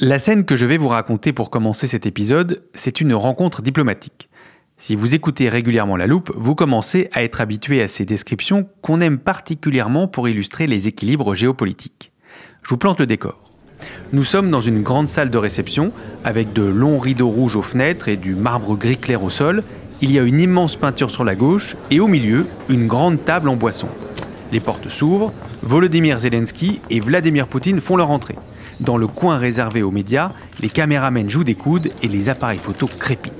La scène que je vais vous raconter pour commencer cet épisode, c'est une rencontre diplomatique. Si vous écoutez régulièrement la loupe, vous commencez à être habitué à ces descriptions qu'on aime particulièrement pour illustrer les équilibres géopolitiques. Je vous plante le décor. Nous sommes dans une grande salle de réception avec de longs rideaux rouges aux fenêtres et du marbre gris clair au sol. Il y a une immense peinture sur la gauche et au milieu, une grande table en boisson. Les portes s'ouvrent, Volodymyr Zelensky et Vladimir Poutine font leur entrée. Dans le coin réservé aux médias, les caméramens jouent des coudes et les appareils photos crépitent.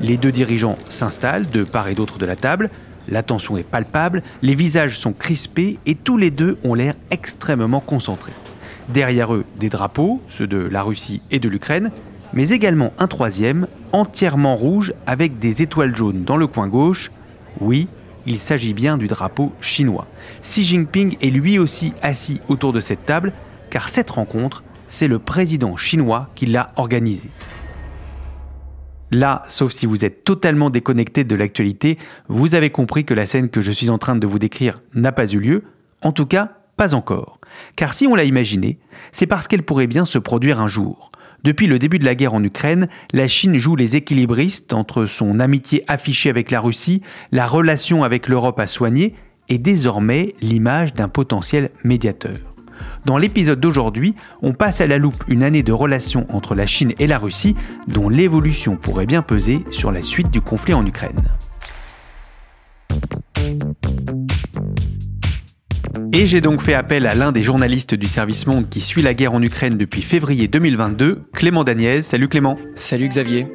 Les deux dirigeants s'installent de part et d'autre de la table. La tension est palpable, les visages sont crispés et tous les deux ont l'air extrêmement concentrés. Derrière eux, des drapeaux, ceux de la Russie et de l'Ukraine, mais également un troisième, entièrement rouge avec des étoiles jaunes dans le coin gauche. Oui, il s'agit bien du drapeau chinois. Xi Jinping est lui aussi assis autour de cette table, car cette rencontre, c'est le président chinois qui l'a organisée. Là, sauf si vous êtes totalement déconnecté de l'actualité, vous avez compris que la scène que je suis en train de vous décrire n'a pas eu lieu, en tout cas pas encore. Car si on l'a imaginée, c'est parce qu'elle pourrait bien se produire un jour. Depuis le début de la guerre en Ukraine, la Chine joue les équilibristes entre son amitié affichée avec la Russie, la relation avec l'Europe à soigner et désormais l'image d'un potentiel médiateur. Dans l'épisode d'aujourd'hui, on passe à la loupe une année de relations entre la Chine et la Russie dont l'évolution pourrait bien peser sur la suite du conflit en Ukraine. Et j'ai donc fait appel à l'un des journalistes du service Monde qui suit la guerre en Ukraine depuis février 2022, Clément Daniez. Salut Clément. Salut Xavier.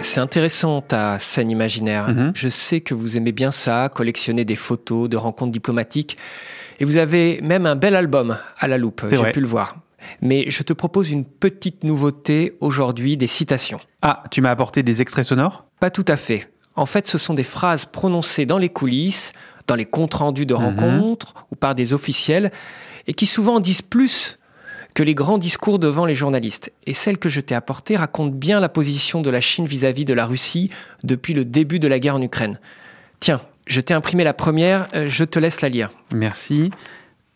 C'est intéressant ta scène imaginaire. Mhm. Je sais que vous aimez bien ça, collectionner des photos de rencontres diplomatiques. Et vous avez même un bel album à la loupe, j'ai pu le voir. Mais je te propose une petite nouveauté aujourd'hui, des citations. Ah, tu m'as apporté des extraits sonores? Pas tout à fait. En fait, ce sont des phrases prononcées dans les coulisses, dans les comptes rendus de rencontres ou par des officiels, et qui souvent disent plus que les grands discours devant les journalistes. Et celle que je t'ai apportée raconte bien la position de la Chine vis-à-vis de la Russie depuis le début de la guerre en Ukraine. Tiens, je t'ai imprimé la première, euh, je te laisse la lire. Merci.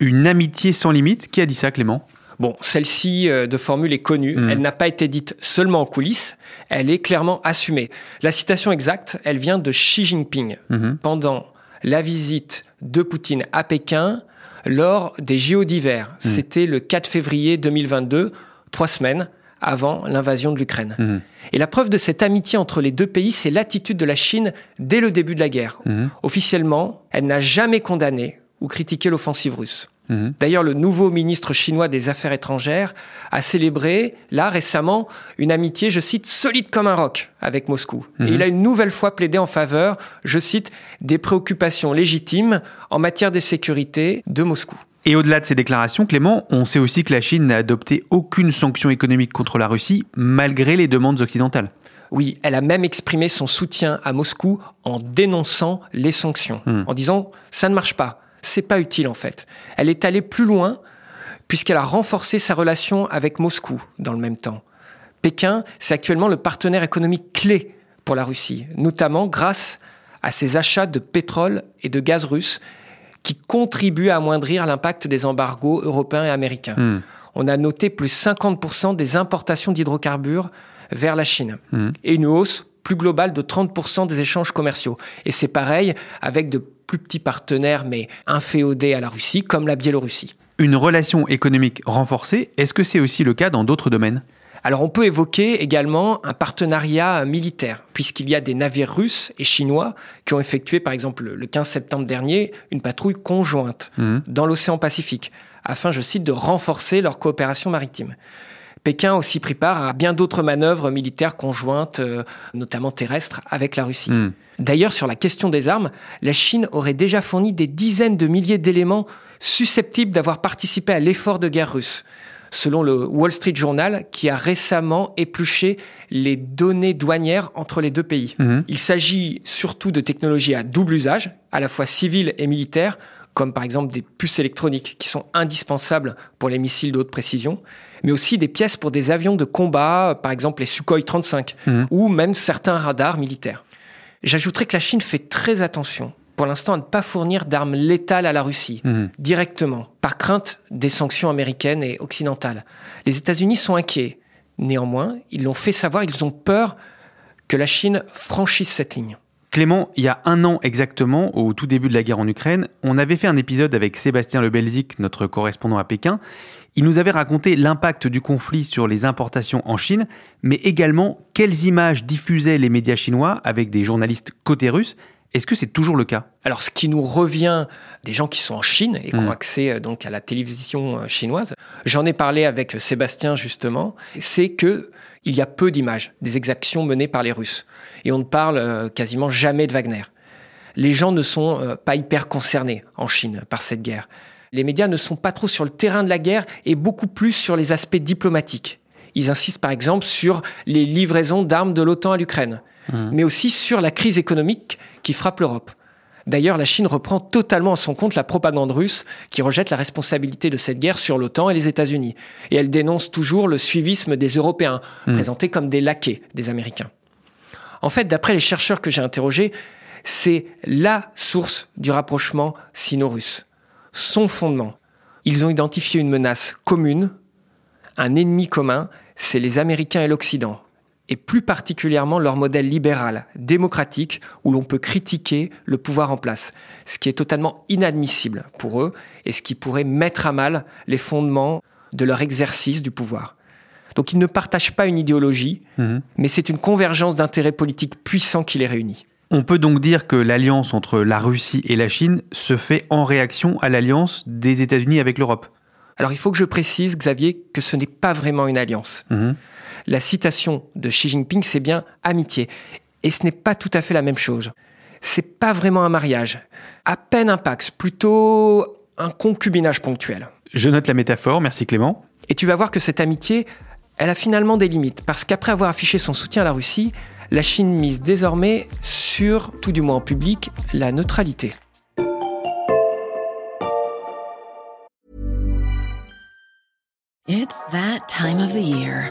Une amitié sans limite Qui a dit ça Clément? Bon, celle-ci euh, de formule est connue. Mm. Elle n'a pas été dite seulement en coulisses. Elle est clairement assumée. La citation exacte, elle vient de Xi Jinping Mhm. pendant la visite de Poutine à Pékin lors des JO d'hiver. C'était le 4 février 2022, trois semaines avant l'invasion de l'Ukraine. Mhm. Et la preuve de cette amitié entre les deux pays, c'est l'attitude de la Chine dès le début de la guerre. Mhm. Officiellement, elle n'a jamais condamné ou critiqué l'offensive russe. Mhm. D'ailleurs, le nouveau ministre chinois des Affaires étrangères a célébré, là, récemment, une amitié, je cite, solide comme un roc avec Moscou. Et il a une nouvelle fois plaidé en faveur, je cite, des préoccupations légitimes en matière de sécurité de Moscou. Et au-delà de ces déclarations, Clément, on sait aussi que la Chine n'a adopté aucune sanction économique contre la Russie, malgré les demandes occidentales. Oui, elle a même exprimé son soutien à Moscou en dénonçant les sanctions, en disant ça ne marche pas, c'est pas utile en fait. Elle est allée plus loin puisqu'elle a renforcé sa relation avec Moscou dans le même temps. Pékin, c'est actuellement le partenaire économique clé pour la Russie, notamment grâce à ses achats de pétrole et de gaz russe qui contribuent à amoindrir l'impact des embargos européens et américains. Hmm. On a noté plus 50% des importations d'hydrocarbures vers la Chine Hmm. et une hausse plus globale de 30% des échanges commerciaux. Et c'est pareil avec de plus petits partenaires mais inféodés à la Russie comme la Biélorussie. Une relation économique renforcée, est-ce que c'est aussi le cas dans d'autres domaines? Alors on peut évoquer également un partenariat militaire, puisqu'il y a des navires russes et chinois qui ont effectué, par exemple, le 15 septembre dernier, une patrouille conjointe Mhm. dans l'océan Pacifique, afin, je cite, de renforcer leur coopération maritime. Pékin a aussi pris part à bien d'autres manœuvres militaires conjointes, euh, notamment terrestres, avec la Russie. Mhm. D'ailleurs, sur la question des armes, la Chine aurait déjà fourni des dizaines de milliers d'éléments susceptibles d'avoir participé à l'effort de guerre russe, selon le Wall Street Journal, qui a récemment épluché les données douanières entre les deux pays. Mhm. Il s'agit surtout de technologies à double usage, à la fois civil et militaire, comme par exemple des puces électroniques qui sont indispensables pour les missiles de haute précision, mais aussi des pièces pour des avions de combat, par exemple les Sukhoi 35, Mhm. ou même certains radars militaires. J'ajouterais que la Chine fait très attention pour l'instant à ne pas fournir d'armes létales à la Russie, Mhm. directement, par crainte des sanctions américaines et occidentales. Les États-Unis sont inquiets. Néanmoins, ils l'ont fait savoir, ils ont peur que la Chine franchisse cette ligne. Clément, il y a un an exactement, au tout début de la guerre en Ukraine, on avait fait un épisode avec Sébastien Lebelzik, notre correspondant à Pékin. Il nous avait raconté l'impact du conflit sur les importations en Chine, mais également quelles images diffusaient les médias chinois avec des journalistes côté russe. Est-ce que c'est toujours le cas? Alors, ce qui nous revient des gens qui sont en Chine et qui ont Mhm. accès euh, donc à la télévision euh, chinoise, j'en ai parlé avec Sébastien justement, c'est que il y a peu d'images des exactions menées par les Russes et on ne parle euh, quasiment jamais de Wagner. Les gens ne sont pas hyper concernés en Chine par cette guerre. Les médias ne sont pas trop sur le terrain de la guerre et beaucoup plus sur les aspects diplomatiques. Ils insistent par exemple sur les livraisons d'armes de l'OTAN à l'Ukraine, mais aussi sur la crise économique qui frappe l'Europe. D'ailleurs, la Chine reprend totalement à son compte la propagande russe qui rejette la responsabilité de cette guerre sur l'OTAN et les États-Unis. Et elle dénonce toujours le suivisme des Européens, présentés comme des laquais des Américains. En fait, d'après les chercheurs que j'ai interrogés, c'est la source du rapprochement sino-russe. Son fondement. Ils ont identifié une menace commune, un ennemi commun, c'est les Américains et l'Occident, et plus particulièrement leur modèle libéral, démocratique, où l'on peut critiquer le pouvoir en place, ce qui est totalement inadmissible pour eux et ce qui pourrait mettre à mal les fondements de leur exercice du pouvoir. Donc ils ne partagent pas une idéologie, mais c'est une convergence d'intérêts politiques puissants qui les réunit. On peut donc dire que l'alliance entre la Russie et la Chine se fait en réaction à l'alliance des États-Unis avec l'Europe. Alors il faut que je précise, Xavier, que ce n'est pas vraiment une alliance. Mhm. La citation de Xi Jinping, c'est bien amitié. Et ce n'est pas tout à fait la même chose. C'est pas vraiment un mariage. À peine un pax, plutôt un concubinage ponctuel. Je note la métaphore, merci Clément. Et tu vas voir que cette amitié, elle a finalement des limites. Parce qu'après avoir affiché son soutien à la Russie, la Chine mise désormais sur, tout du moins en public, la neutralité. It's that time of the year.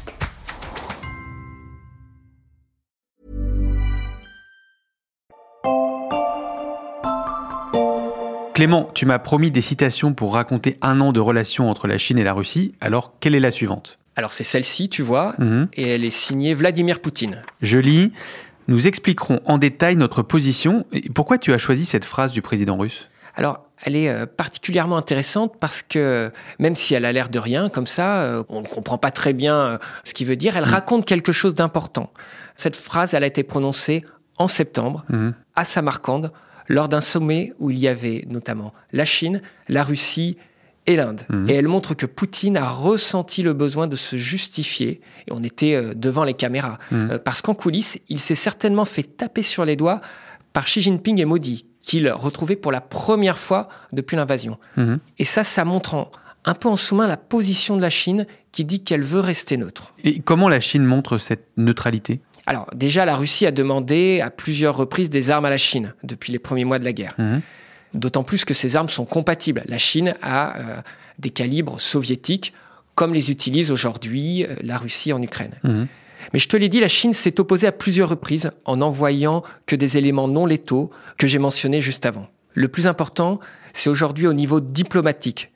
Clément, tu m'as promis des citations pour raconter un an de relation entre la Chine et la Russie, alors quelle est la suivante? Alors c'est celle-ci, tu vois, Mhm. et elle est signée Vladimir Poutine. Je lis Nous expliquerons en détail notre position. Et pourquoi tu as choisi cette phrase du président russe? Alors, elle est euh, particulièrement intéressante parce que même si elle a l'air de rien comme ça, euh, on ne comprend pas très bien euh, ce qu'il veut dire, elle raconte quelque chose d'important. Cette phrase, elle a été prononcée en septembre Mhm. à Samarcande lors d'un sommet où il y avait notamment la Chine, la Russie et l'Inde. Et elle montre que Poutine a ressenti le besoin de se justifier, et on était euh, devant les caméras, Euh, parce qu'en coulisses, il s'est certainement fait taper sur les doigts par Xi Jinping et Modi, qu'il retrouvait pour la première fois depuis l'invasion. Mhm. Et ça, ça montre en- un peu en sous-main la position de la Chine qui dit qu'elle veut rester neutre. Et comment la Chine montre cette neutralité? Alors déjà, la Russie a demandé à plusieurs reprises des armes à la Chine depuis les premiers mois de la guerre. Mhm. D'autant plus que ces armes sont compatibles. La Chine a euh, des calibres soviétiques comme les utilise aujourd'hui euh, la Russie en Ukraine. Mhm. Mais je te l'ai dit, la Chine s'est opposée à plusieurs reprises en envoyant que des éléments non létaux que j'ai mentionnés juste avant. Le plus important, c'est aujourd'hui au niveau diplomatique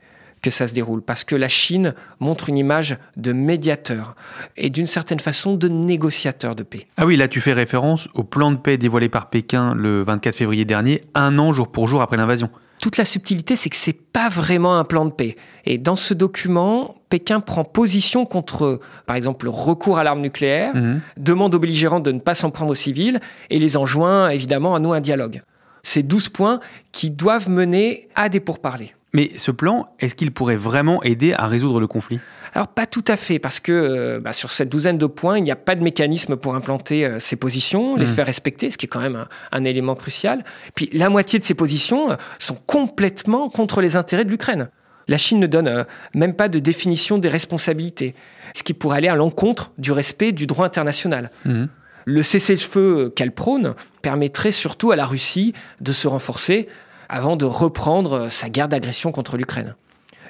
que ça se déroule, parce que la Chine montre une image de médiateur et d'une certaine façon de négociateur de paix. Ah oui, là tu fais référence au plan de paix dévoilé par Pékin le 24 février dernier, un an jour pour jour après l'invasion. Toute la subtilité, c'est que c'est pas vraiment un plan de paix. Et dans ce document, Pékin prend position contre, par exemple, le recours à l'arme nucléaire, Mhm. demande aux belligérants de ne pas s'en prendre aux civils et les enjoint évidemment à nouer un dialogue. C'est 12 points qui doivent mener à des pourparlers. Mais ce plan, est-ce qu'il pourrait vraiment aider à résoudre le conflit? Alors pas tout à fait, parce que euh, bah, sur cette douzaine de points, il n'y a pas de mécanisme pour implanter euh, ces positions, les Mhm. faire respecter, ce qui est quand même un, un élément crucial. Puis la moitié de ces positions euh, sont complètement contre les intérêts de l'Ukraine. La Chine ne donne euh, même pas de définition des responsabilités, ce qui pourrait aller à l'encontre du respect du droit international. Mhm. Le cessez-le-feu qu'elle prône permettrait surtout à la Russie de se renforcer avant de reprendre sa guerre d'agression contre l'Ukraine.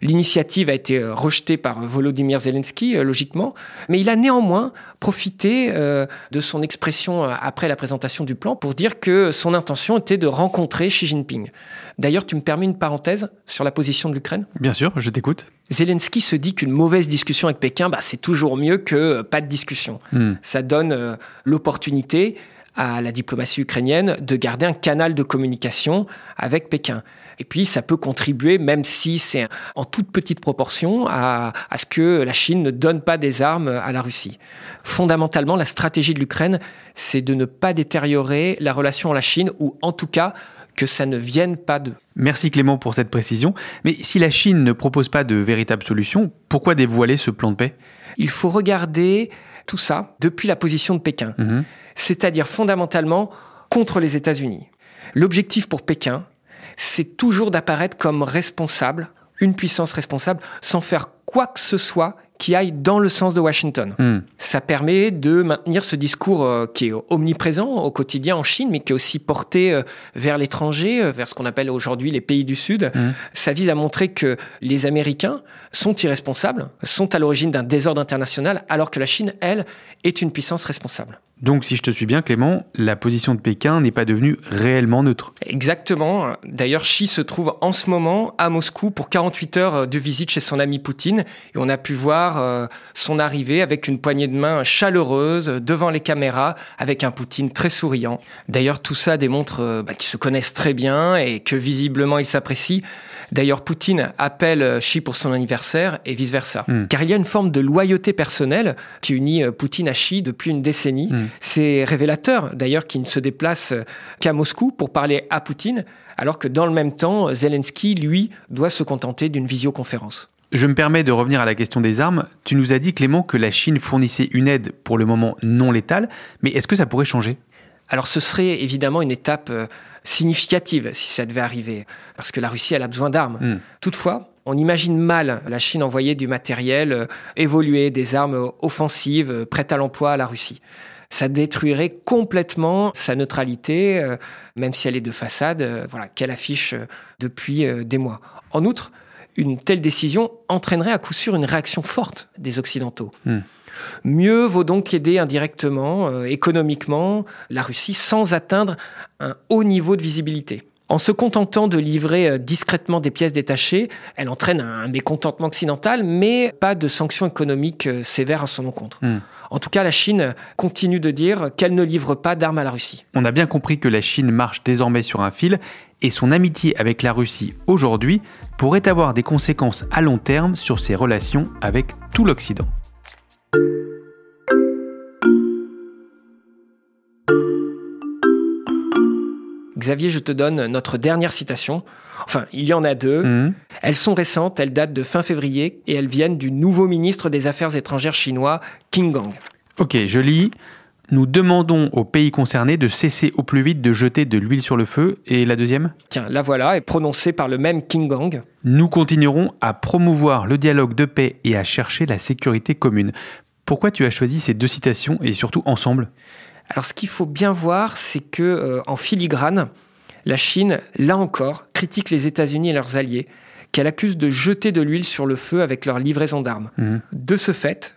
L'initiative a été euh, rejetée par Volodymyr Zelensky, euh, logiquement, mais il a néanmoins profité euh, de son expression euh, après la présentation du plan pour dire que son intention était de rencontrer Xi Jinping. D'ailleurs, tu me permets une parenthèse sur la position de l'Ukraine? Bien sûr, je t'écoute. Zelensky se dit qu'une mauvaise discussion avec Pékin, bah, c'est toujours mieux que euh, pas de discussion. Mhm. Ça donne euh, l'opportunité à la diplomatie ukrainienne de garder un canal de communication avec Pékin. Et puis, ça peut contribuer, même si c'est en toute petite proportion, à, à ce que la Chine ne donne pas des armes à la Russie. Fondamentalement, la stratégie de l'Ukraine, c'est de ne pas détériorer la relation à la Chine, ou en tout cas, que ça ne vienne pas de. Merci Clément pour cette précision. Mais si la Chine ne propose pas de véritable solution, pourquoi dévoiler ce plan de paix? Il faut regarder tout ça depuis la position de Pékin. Mhm. C'est-à-dire fondamentalement contre les États-Unis. L'objectif pour Pékin, c'est toujours d'apparaître comme responsable, une puissance responsable, sans faire quoi que ce soit qui aille dans le sens de Washington. Mhm. Ça permet de maintenir ce discours euh, qui est omniprésent au quotidien en Chine, mais qui est aussi porté euh, vers l'étranger, euh, vers ce qu'on appelle aujourd'hui les pays du Sud. Mhm. Ça vise à montrer que les Américains sont irresponsables, sont à l'origine d'un désordre international, alors que la Chine, elle, est une puissance responsable. Donc si je te suis bien Clément, la position de Pékin n'est pas devenue réellement neutre. Exactement. D'ailleurs, Xi se trouve en ce moment à Moscou pour 48 heures de visite chez son ami Poutine. Et on a pu voir euh, son arrivée avec une poignée de main chaleureuse devant les caméras, avec un Poutine très souriant. D'ailleurs, tout ça démontre euh, bah, qu'ils se connaissent très bien et que visiblement ils s'apprécient. D'ailleurs, Poutine appelle euh, Xi pour son anniversaire et vice-versa. Mm. Car il y a une forme de loyauté personnelle qui unit euh, Poutine à Xi depuis une décennie. Mm. C'est révélateur, d'ailleurs, qu'il ne se déplace euh, qu'à Moscou pour parler à Poutine, alors que dans le même temps, Zelensky, lui, doit se contenter d'une visioconférence. Je me permets de revenir à la question des armes. Tu nous as dit Clément que la Chine fournissait une aide pour le moment non létale, mais est-ce que ça pourrait changer? Alors ce serait évidemment une étape euh, significative si ça devait arriver, parce que la Russie, elle a besoin d'armes. Mm. Toutefois, on imagine mal la Chine envoyer du matériel euh, évolué, des armes offensives euh, prêtes à l'emploi à la Russie. Ça détruirait complètement sa neutralité, euh, même si elle est de façade, euh, voilà, qu'elle affiche euh, depuis des mois. En outre, une telle décision entraînerait à coup sûr une réaction forte des Occidentaux. Hmm. Mieux vaut donc aider indirectement, économiquement, la Russie sans atteindre un haut niveau de visibilité. En se contentant de livrer euh, discrètement des pièces détachées, elle entraîne un mécontentement occidental, mais pas de sanctions économiques euh, sévères à son encontre. Hmm. En tout cas, la Chine continue de dire qu'elle ne livre pas d'armes à la Russie. On a bien compris que la Chine marche désormais sur un fil et son amitié avec la Russie aujourd'hui pourrait avoir des conséquences à long terme sur ses relations avec tout l'Occident. Xavier, je te donne notre dernière citation. Enfin, il y en a deux. Mhm. Elles sont récentes, elles datent de fin février et elles viennent du nouveau ministre des Affaires étrangères chinois, Qin Gang. Ok, je lis. Nous demandons aux pays concernés de cesser au plus vite de jeter de l'huile sur le feu. Et la deuxième? Tiens, la voilà, est prononcée par le même King Gang. Nous continuerons à promouvoir le dialogue de paix et à chercher la sécurité commune. Pourquoi tu as choisi ces deux citations et surtout ensemble? Alors ce qu'il faut bien voir, c'est que euh, en filigrane, la Chine, là encore, critique les États-Unis et leurs alliés, qu'elle accuse de jeter de l'huile sur le feu avec leur livraison d'armes. Mhm. De ce fait,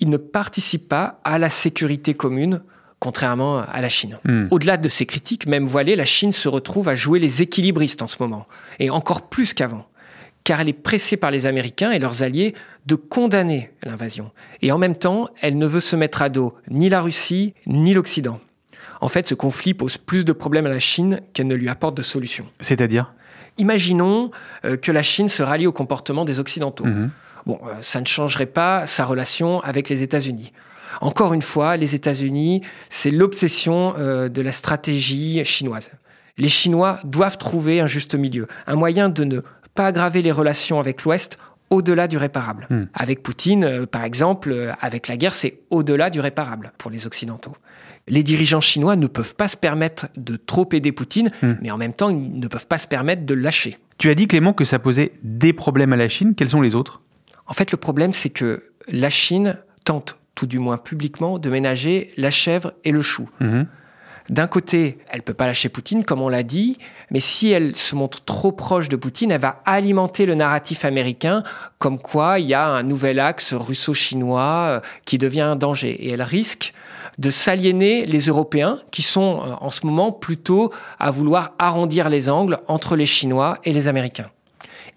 ils ne participent pas à la sécurité commune, contrairement à la Chine. Mhm. Au-delà de ces critiques, même voilées, la Chine se retrouve à jouer les équilibristes en ce moment, et encore plus qu'avant, car elle est pressée par les Américains et leurs alliés de condamner l'invasion. Et en même temps, elle ne veut se mettre à dos ni la Russie, ni l'Occident. En fait, ce conflit pose plus de problèmes à la Chine qu'elle ne lui apporte de solutions. C'est-à-dire? Imaginons euh, que la Chine se rallie au comportement des Occidentaux. Mhm. Bon, euh, ça ne changerait pas sa relation avec les États-Unis. Encore une fois, les États-Unis, c'est l'obsession euh, de la stratégie chinoise. Les Chinois doivent trouver un juste milieu, un moyen de ne pas aggraver les relations avec l'Ouest au-delà du réparable. Hmm. Avec Poutine, euh, par exemple, euh, avec la guerre, c'est au-delà du réparable pour les Occidentaux. Les dirigeants chinois ne peuvent pas se permettre de trop aider Poutine, Hmm. mais en même temps, ils ne peuvent pas se permettre de le lâcher. Tu as dit Clément que ça posait des problèmes à la Chine. Quels sont les autres? En fait, le problème, c'est que la Chine tente, tout du moins publiquement, de ménager la chèvre et le chou. Mhm. D'un côté, elle peut pas lâcher Poutine, comme on l'a dit, mais si elle se montre trop proche de Poutine, elle va alimenter le narratif américain, comme quoi il y a un nouvel axe russo-chinois euh, qui devient un danger. Et elle risque de s'aliéner les Européens, qui sont euh, en ce moment plutôt à vouloir arrondir les angles entre les Chinois et les Américains.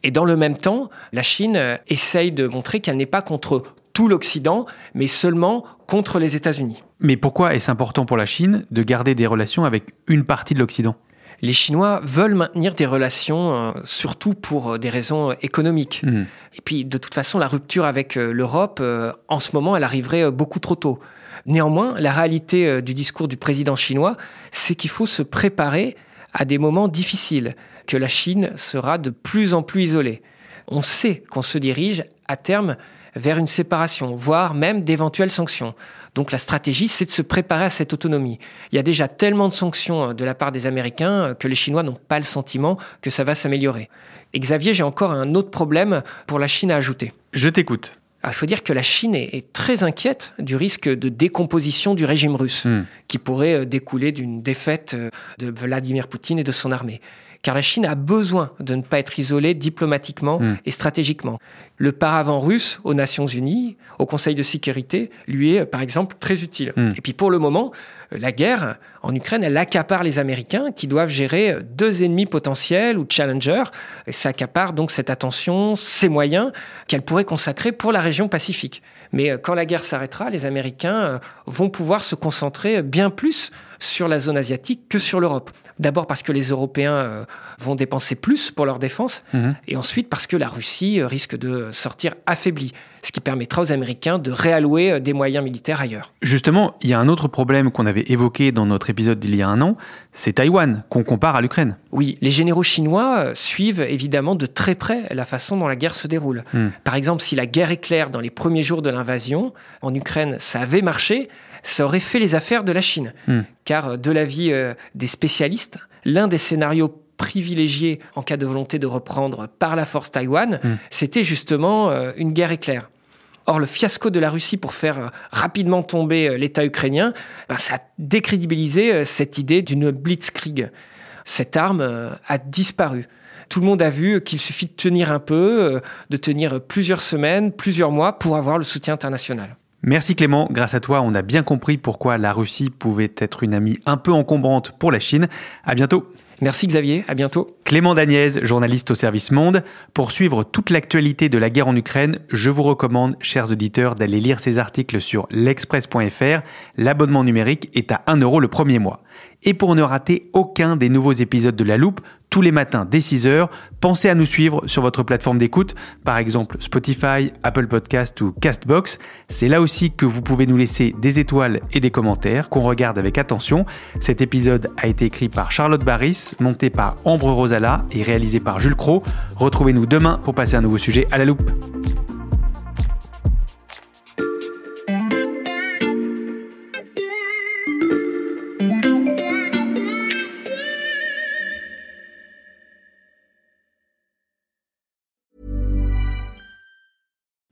Et dans le même temps, la Chine euh, essaye de montrer qu'elle n'est pas contre tout l'Occident, mais seulement contre les États-Unis. Mais pourquoi est-ce important pour la Chine de garder des relations avec une partie de l'Occident? Les Chinois veulent maintenir des relations, euh, surtout pour euh, des raisons euh, économiques. Mhm. Et puis, de toute façon, la rupture avec l'Europe, euh, en ce moment, elle arriverait beaucoup trop tôt. Néanmoins, la réalité du discours du président chinois, c'est qu'il faut se préparer à des moments difficiles, que la Chine sera de plus en plus isolée. On sait qu'on se dirige à terme vers une séparation, voire même d'éventuelles sanctions. Donc la stratégie, c'est de se préparer à cette autonomie. Il y a déjà tellement de sanctions euh, de la part des Américains euh, que les Chinois n'ont pas le sentiment que ça va s'améliorer. Et Xavier, j'ai encore un autre problème pour la Chine à ajouter. Je t'écoute. Alors, il faut dire que la Chine est, très inquiète du risque de décomposition du régime russe, Hmm. qui pourrait euh, découler d'une défaite de Vladimir Poutine et de son armée. Car la Chine a besoin de ne pas être isolée diplomatiquement Hmm. et stratégiquement. Le paravent russe aux Nations Unies, au Conseil de sécurité, lui est, par exemple, très utile. Hmm. Et puis pour le moment, la guerre en Ukraine, elle accapare les Américains qui doivent gérer deux ennemis potentiels ou challengers. Et ça accapare donc cette attention, ces moyens qu'elle pourrait consacrer pour la région Pacifique. Mais euh, quand la guerre s'arrêtera, les Américains euh, vont pouvoir se concentrer euh, bien plus sur la zone asiatique que sur l'Europe. D'abord parce que les Européens vont dépenser plus pour leur défense, Mhm. et ensuite parce que la Russie risque de sortir affaiblie, ce qui permettra aux Américains de réallouer euh, des moyens militaires ailleurs. Justement, il y a un autre problème qu'on avait évoqué dans notre épisode d'il y a un an, c'est Taïwan, qu'on compare à l'Ukraine. Oui, les généraux chinois euh, suivent évidemment de très près la façon dont la guerre se déroule. Hmm. Par exemple, si la guerre éclaire dans les premiers jours de l'invasion, en Ukraine, ça avait marché, ça aurait fait les affaires de la Chine. Hmm. Car euh, de l'avis des spécialistes, l'un des scénarios privilégiés en cas de volonté de reprendre par la force Taïwan, Hmm. c'était justement une guerre éclair. Or, le fiasco de la Russie pour faire euh, rapidement tomber euh, l'État ukrainien, ben, ça a décrédibilisé euh, cette idée d'une blitzkrieg. Cette arme a disparu. Tout le monde a vu qu'il suffit de tenir un peu, de tenir plusieurs semaines, plusieurs mois pour avoir le soutien international. Merci Clément, grâce à toi, on a bien compris pourquoi la Russie pouvait être une amie un peu encombrante pour la Chine. À bientôt. Merci Xavier, à bientôt. Clément Dagnès, journaliste au service Monde. Pour suivre toute l'actualité de la guerre en Ukraine, je vous recommande, chers auditeurs, d'aller lire ses articles sur l'express.fr. L'abonnement numérique est à 1 euro le premier mois. Et pour ne rater aucun des nouveaux épisodes de La Loupe, tous les matins dès 6h, pensez à nous suivre sur votre plateforme d'écoute, par exemple Spotify, Apple Podcast ou Castbox. C'est là aussi que vous pouvez nous laisser des étoiles et des commentaires qu'on regarde avec attention. Cet épisode a été écrit par Charlotte Barris, monté par Ambre et réalisé par Jules Cro. Retrouvez-nous demain pour passer un nouveau sujet à la loupe.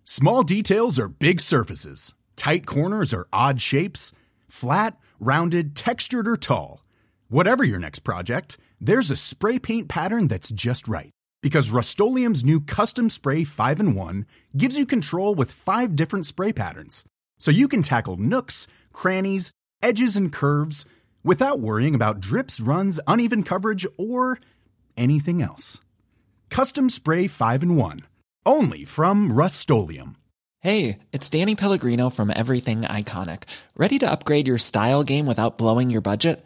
Small details are big surfaces. Tight corners are odd shapes. Flat, rounded, textured or tall. Whatever your next project, there's a spray paint pattern that's just right. Because Rust new Custom Spray 5 in 1 gives you control with five different spray patterns. So you can tackle nooks, crannies, edges, and curves without worrying about drips, runs, uneven coverage, or anything else. Custom Spray 5 in 1. Only from Rust Hey, it's Danny Pellegrino from Everything Iconic. Ready to upgrade your style game without blowing your budget?